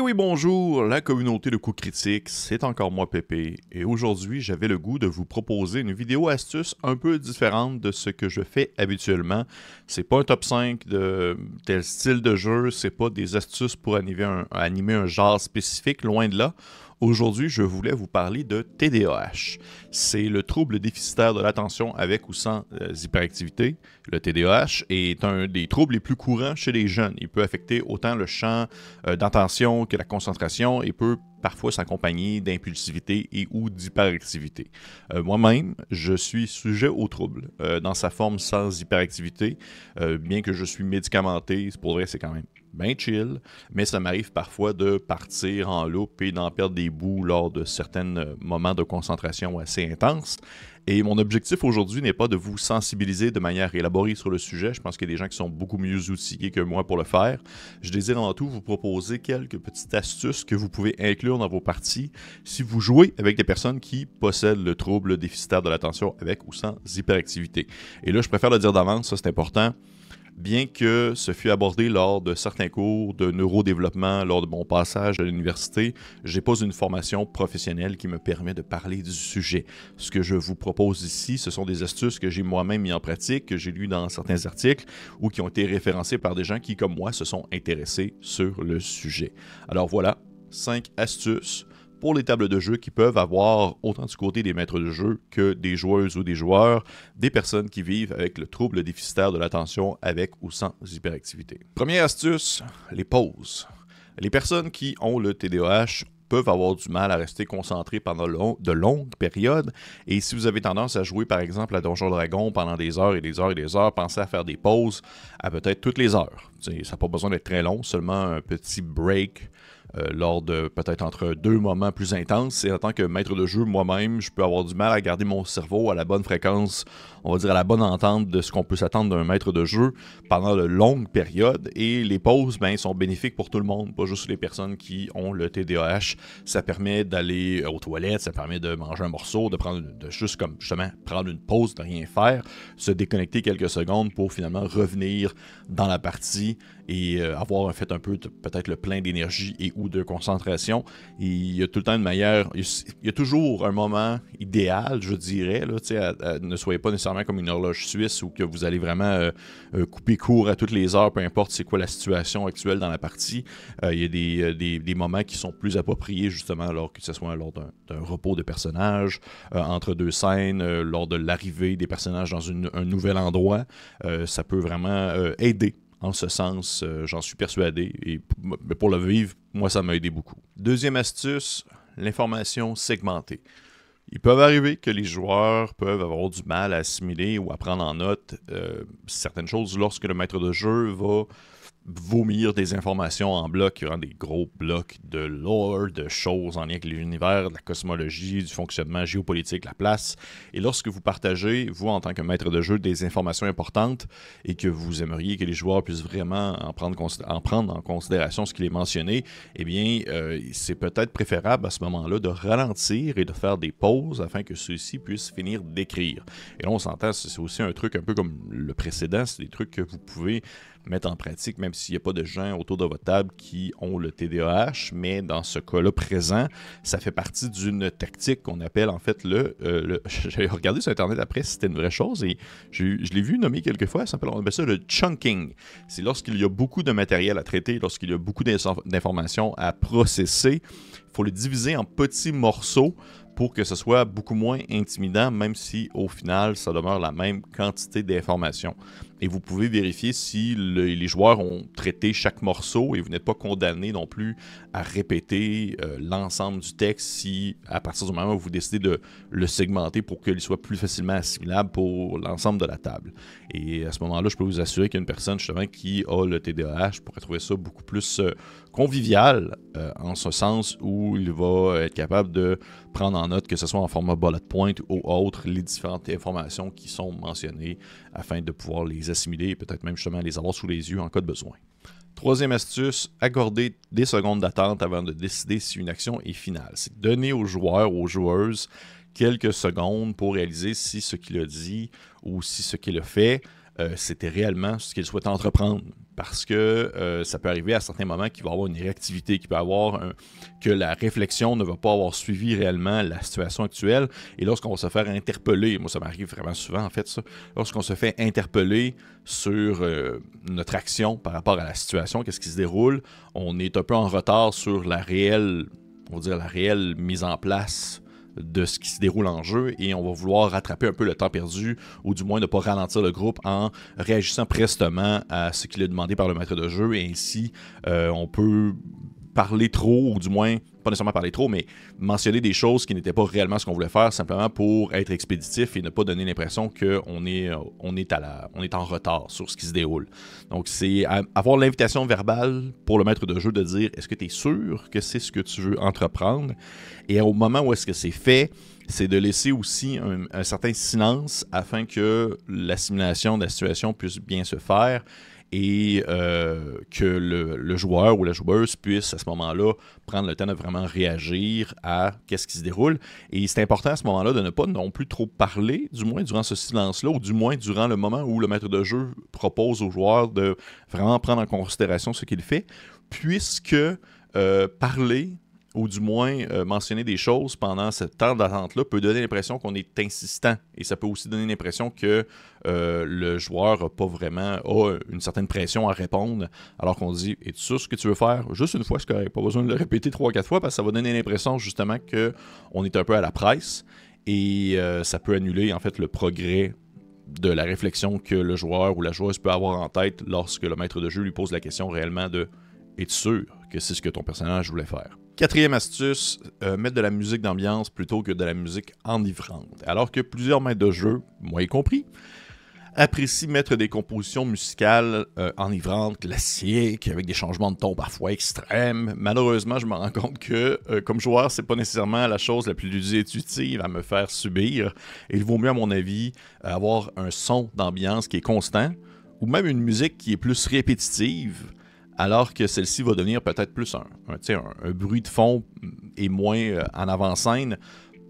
Et oui, bonjour, la communauté de coups critiques, c'est encore moi Pépé, et aujourd'hui j'avais le goût de vous proposer une vidéo astuce un peu différente de ce que je fais habituellement. C'est pas un top 5 de tel style de jeu, c'est pas des astuces pour animer un genre spécifique, loin de là. Aujourd'hui, je voulais vous parler de TDAH. C'est le trouble déficitaire de l'attention avec ou sans euh, hyperactivité. Le TDAH est un des troubles les plus courants chez les jeunes. Il peut affecter autant le champ euh, d'attention que la concentration et peut parfois s'accompagner d'impulsivité et ou d'hyperactivité. Euh, moi-même, je suis sujet au trouble dans sa forme sans hyperactivité, bien que je suis médicamenté, pour vrai c'est quand même bien chill, mais ça m'arrive parfois de partir en loupe et d'en perdre des bouts lors de certains moments de concentration assez intenses. Et mon objectif aujourd'hui n'est pas de vous sensibiliser de manière élaborée sur le sujet. Je pense qu'il y a des gens qui sont beaucoup mieux outillés que moi pour le faire. Je désire avant tout vous proposer quelques petites astuces que vous pouvez inclure dans vos parties si vous jouez avec des personnes qui possèdent le trouble déficitaire de l'attention avec ou sans hyperactivité. Et là, je préfère le dire d'avance, ça c'est important bien que ce fut abordé lors de certains cours de neurodéveloppement lors de mon passage à l'université, je n'ai pas une formation professionnelle qui me permet de parler du sujet. Ce que je vous propose ici, ce sont des astuces que j'ai moi-même mis en pratique, que j'ai lues dans certains articles ou qui ont été référencés par des gens qui, comme moi, se sont intéressés sur le sujet. Alors voilà, cinq astuces pour les tables de jeu qui peuvent avoir, autant du côté des maîtres de jeu que des joueuses ou des joueurs, des personnes qui vivent avec le trouble déficitaire de l'attention avec ou sans hyperactivité. Première astuce, les pauses. Les personnes qui ont le TDAH peuvent avoir du mal à rester concentrés pendant de longues périodes. Et si vous avez tendance à jouer, par exemple, à Donjon Dragon pendant des heures et des heures et des heures, pensez à faire des pauses à peut-être toutes les heures. ça n'a pas besoin d'être très long, seulement un petit break euh, lors de peut-être entre deux moments plus intenses. Et en tant que maître de jeu, moi-même, je peux avoir du mal à garder mon cerveau à la bonne fréquence, on va dire à la bonne entente de ce qu'on peut s'attendre d'un maître de jeu pendant de longues périodes. Et les pauses ben, sont bénéfiques pour tout le monde, pas juste les personnes qui ont le TDAH. Ça permet d'aller aux toilettes, ça permet de manger un morceau, de prendre de juste comme justement prendre une pause, de rien faire, se déconnecter quelques secondes pour finalement revenir dans la partie et euh, avoir fait un peu peut-être le plein d'énergie et ou de concentration. Et il y a tout le temps une manière, il y a toujours un moment idéal, je dirais. Là, ne soyez pas nécessairement comme une horloge suisse où que vous allez vraiment euh, euh, couper court à toutes les heures, peu importe c'est quoi la situation actuelle dans la partie. il y a des, des, moments qui sont plus appropriés justement alors que ce soit lors d'un repos de personnages, entre deux scènes, lors de l'arrivée des personnages dans un nouvel endroit. ça peut vraiment aider en ce sens, euh, j'en suis persuadé. Et pour le vivre, moi, ça m'a aidé beaucoup. Deuxième astuce, l'information segmentée. Il peut arriver que les joueurs peuvent avoir du mal à assimiler ou à prendre en note euh, certaines choses lorsque le maître de jeu va vomir des informations en bloc, des gros blocs de lore, de choses en lien avec l'univers, de la cosmologie, du fonctionnement géopolitique, la place. Et lorsque vous partagez, vous en tant que maître de jeu, des informations importantes et que vous aimeriez que les joueurs puissent vraiment en prendre, en, prendre en considération ce qu'il est mentionné, eh bien, euh, c'est peut-être préférable à ce moment-là de ralentir et de faire des pauses afin que ceux-ci puissent finir d'écrire. Et là, on s'entend, c'est aussi un truc un peu comme le précédent, c'est des trucs que vous pouvez mettre en pratique, même s'il n'y a pas de gens autour de votre table qui ont le TDAH, mais dans ce cas-là présent, ça fait partie d'une tactique qu'on appelle en fait le... Euh, J'ai regardé sur Internet après si c'était une vraie chose et je, l'ai vu nommer quelques fois, ça s'appelle ça le chunking. C'est lorsqu'il y a beaucoup de matériel à traiter, lorsqu'il y a beaucoup d'informations à processer, il faut le diviser en petits morceaux pour que ce soit beaucoup moins intimidant, même si au final, ça demeure la même quantité d'informations. Et vous pouvez vérifier si les joueurs ont traité chaque morceau et vous n'êtes pas condamné non plus à répéter euh, l'ensemble du texte si, à partir du moment où vous décidez de le segmenter pour qu'il soit plus facilement assimilable pour l'ensemble de la table. Et à ce moment-là, je peux vous assurer qu'une personne justement qui a le TDAH pourrait trouver ça beaucoup plus euh, convivial euh, en ce sens où il va être capable de prendre en note, que ce soit en format bullet point ou autre, les différentes informations qui sont mentionnées afin de pouvoir les assimiler et peut-être même justement les avoir sous les yeux en cas de besoin. Troisième astuce, accorder des secondes d'attente avant de décider si une action est finale. C'est donner aux joueurs, aux joueuses, quelques secondes pour réaliser si ce qu'il a dit ou si ce qu'il a fait, euh, c'était réellement ce qu'il souhaite entreprendre. parce que euh, ça peut arriver à certains moments qu'il va avoir une réactivité, qu'il peut avoir que la réflexion ne va pas avoir suivi réellement la situation actuelle. Et lorsqu'on va se faire interpeller, moi ça m'arrive vraiment souvent en fait ça, lorsqu'on se fait interpeller sur euh, notre action par rapport à la situation, qu'est-ce qui se déroule, on est un peu en retard sur la réelle, on va dire la réelle mise en place de ce qui se déroule en jeu et on va vouloir rattraper un peu le temps perdu ou du moins ne pas ralentir le groupe en réagissant prestement à ce qu'il est demandé par le maître de jeu. Et ainsi euh, on peut parler trop ou du moins pas nécessairement parler trop, mais mentionner des choses qui n'étaient pas réellement ce qu'on voulait faire, simplement pour être expéditif et ne pas donner l'impression qu'on est, on est, est en retard sur ce qui se déroule. Donc, c'est avoir l'invitation verbale pour le maître de jeu de dire est-ce que tu es sûr que c'est ce que tu veux entreprendre? Et au moment où est-ce que c'est fait, c'est de laisser aussi un certain silence afin que l'assimilation de la situation puisse bien se faire et euh, que le, joueur ou la joueuse puisse à ce moment-là prendre le temps de vraiment réagir à qu'est-ce qui se déroule. Et c'est important à ce moment-là de ne pas non plus trop parler, du moins durant ce silence-là, ou du moins durant le moment où le maître de jeu propose au joueur de vraiment prendre en considération ce qu'il fait, puisque euh, parler ou du moins euh, mentionner des choses pendant ce temps d'attente-là peut donner l'impression qu'on est insistant. Et ça peut aussi donner l'impression que euh, le joueur n'a pas vraiment a une certaine pression à répondre, alors qu'on dit Es-tu sûr ce que tu veux faire? Juste une fois, ce qu'il pas besoin de le répéter trois, quatre fois, parce que ça va donner l'impression justement qu'on est un peu à la presse et euh, ça peut annuler en fait le progrès de la réflexion que le joueur ou la joueuse peut avoir en tête lorsque le maître de jeu lui pose la question réellement de Es-tu sûr que c'est ce que ton personnage voulait faire Quatrième astuce, euh, mettre de la musique d'ambiance plutôt que de la musique enivrante. Alors que plusieurs maîtres de jeu, moi y compris, apprécient mettre des compositions musicales euh, enivrantes, classiques, avec des changements de ton parfois extrêmes. Malheureusement, je me rends compte que, euh, comme joueur, c'est pas nécessairement la chose la plus intuitive à me faire subir. il vaut mieux, à mon avis, avoir un son d'ambiance qui est constant, ou même une musique qui est plus répétitive, alors que celle-ci va devenir peut-être plus un, bruit de fond et moins euh, en avant-scène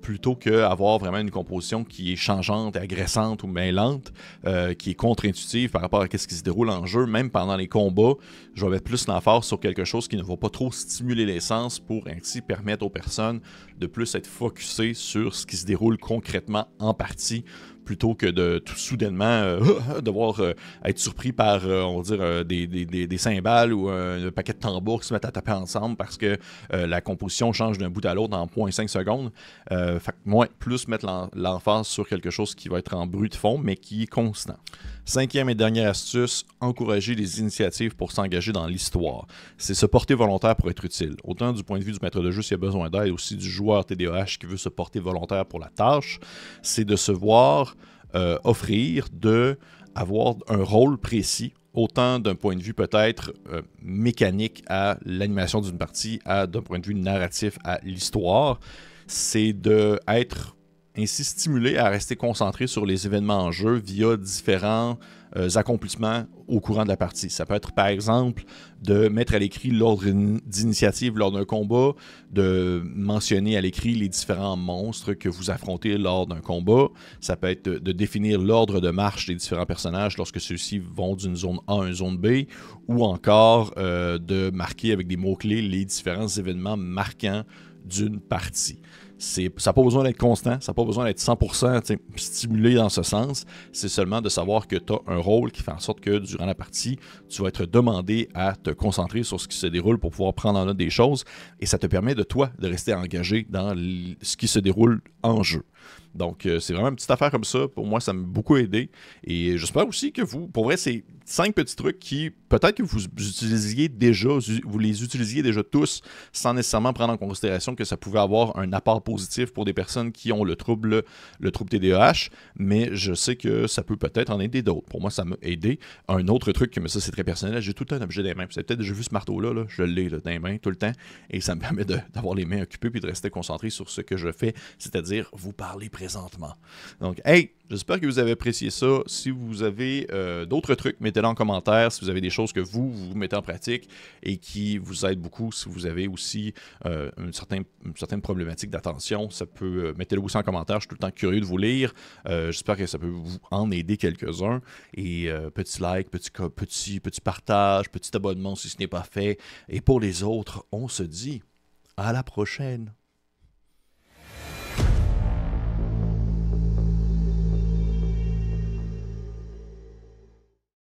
plutôt qu'avoir vraiment une composition qui est changeante, agressante ou mêlante, euh, qui est contre-intuitive par rapport à ce qui se déroule en jeu, même pendant les combats, je vais mettre plus l'emphase sur quelque chose qui ne va pas trop stimuler les sens pour ainsi permettre aux personnes de plus être focusées sur ce qui se déroule concrètement en partie plutôt que de tout soudainement euh, devoir euh, être surpris par, euh, on va dire, des, des, cymbales ou un paquet de tambours qui se mettent à taper ensemble parce que la composition change d'un bout à l'autre en 0.5 secondes. fait moins, plus mettre l'emphase sur quelque chose qui va être en bruit de fond, mais qui est constant. Cinquième et dernière astuce, encourager les initiatives pour s'engager dans l'histoire. C'est se porter volontaire pour être utile. Autant du point de vue du maître de jeu s'il a besoin d'aide, aussi du joueur TDAH qui veut se porter volontaire pour la tâche. C'est de se voir euh, offrir de avoir un rôle précis autant d'un point de vue peut-être euh, mécanique à l'animation d'une partie, à d'un point de vue narratif à l'histoire, c'est de être ainsi stimulé à rester concentré sur les événements en jeu via différents euh, accomplissements au courant de la partie. Ça peut être par exemple de mettre à l'écrit l'ordre d'initiative lors d'un combat, de mentionner à l'écrit les différents monstres que vous affrontez lors d'un combat. Ça peut être de, définir l'ordre de marche des différents personnages lorsque ceux-ci vont d'une zone A à une zone B, ou encore euh, de marquer avec des mots-clés les différents événements marquants d'une partie ça n'a pas besoin d'être constant, ça n'a pas besoin d'être 100% stimulé dans ce sens. C'est seulement de savoir que tu as un rôle qui fait en sorte que durant la partie, tu vas être demandé à te concentrer sur ce qui se déroule pour pouvoir prendre en note des choses. Et ça te permet de toi de rester engagé dans ce qui se déroule en jeu. Donc, euh, c'est vraiment une petite affaire comme ça. Pour moi, ça m'a beaucoup aidé. Et j'espère aussi que vous, pour vrai, c'est cinq petits trucs qui, peut-être que vous utilisiez déjà, vous les utilisiez déjà tous sans nécessairement prendre en considération que ça pouvait avoir un apport positif pour des personnes qui ont le trouble, le trouble TDAH. Mais je sais que ça peut peut-être en aider d'autres. Pour moi, ça m'a aidé. Un autre truc, mais ça, c'est très personnel, j'ai tout un objet des mains. Vous avez peut-être déjà vu ce marteau-là, là, je l'ai dans les mains tout le temps. Et ça me permet d'avoir les mains occupées puis de rester concentré sur ce que je fais, c'est-à-dire vous parler présentement. Donc, hey, J'espère que vous avez apprécié ça. Si vous avez euh, d'autres trucs, mettez-les en commentaire. Si vous avez des choses que vous, vous mettez en pratique et qui vous aident beaucoup, si vous avez aussi euh, une, certaine, certaine, problématique d'attention, ça peut euh, mettez-le aussi en commentaire. Je suis tout le temps curieux de vous lire. J'espère que ça peut vous en aider quelques-uns. Et petit like, petit, petit, petit partage, petit abonnement si ce n'est pas fait. Et pour les autres, on se dit à la prochaine.